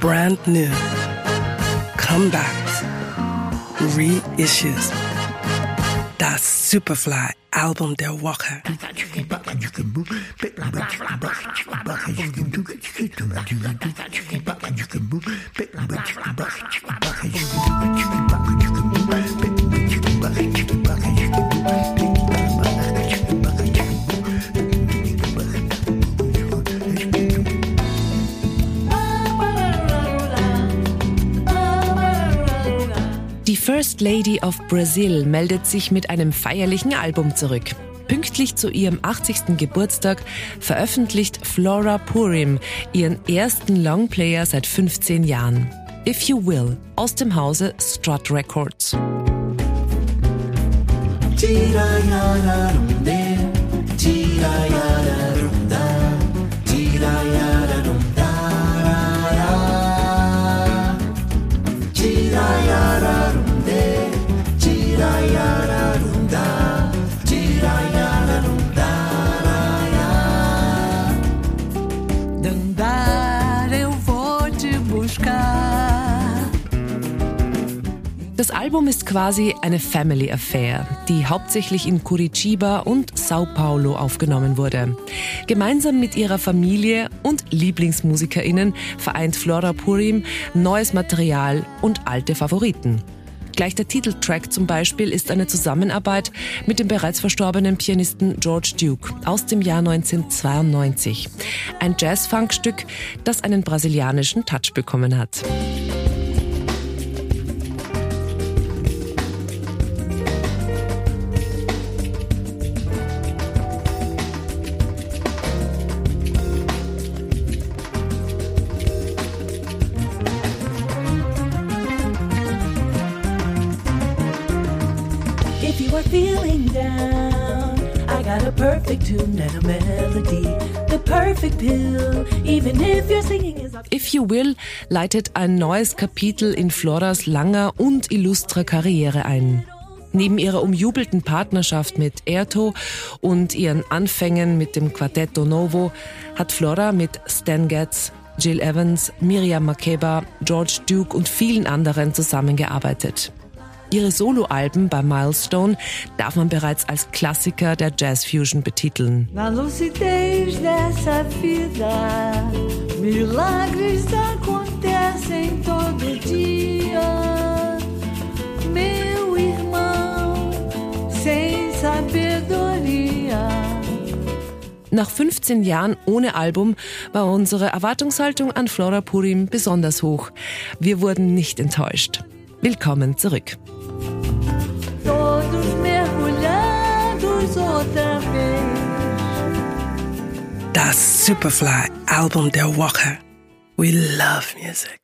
brand new, comebacks, reissues. That Superfly Album der Woche. First Lady of Brazil meldet sich mit einem feierlichen Album zurück. Pünktlich zu ihrem 80. Geburtstag veröffentlicht Flora Purim ihren ersten Longplayer seit 15 Jahren. If You Will aus dem Hause Strut Records. Andar Das Album ist quasi eine Family Affair, die hauptsächlich in Curitiba und Sao Paulo aufgenommen wurde. Gemeinsam mit ihrer Familie und Lieblingsmusikerinnen vereint Flora Purim neues Material und alte Favoriten. Gleich der Titeltrack zum Beispiel ist eine Zusammenarbeit mit dem bereits verstorbenen Pianisten George Duke aus dem Jahr 1992. Ein Jazz-Funk-Stück, das einen brasilianischen Touch bekommen hat. If you are feeling down, I got a perfect tune and a melody. If You Will leitet ein neues Kapitel in Floras langer und illustrer Karriere ein. Neben ihrer umjubelten Partnerschaft mit Erto und ihren Anfängen mit dem Quartetto Novo hat Flora mit Stan Getz, Jill Evans, Miriam Makeba, George Duke und vielen anderen zusammengearbeitet. Ihre Soloalben bei Milestone darf man bereits als Klassiker der Jazzfusion betiteln. Na lucidez dessa vida, milagres acontecem todo dia. Meu irmão, sem sabedoria. Nach 15 Jahren ohne Album war unsere Erwartungshaltung an Flora Purim besonders hoch. Wir wurden nicht enttäuscht. Willkommen zurück. Outra vez. Das Superfly Album der Woche. We love music.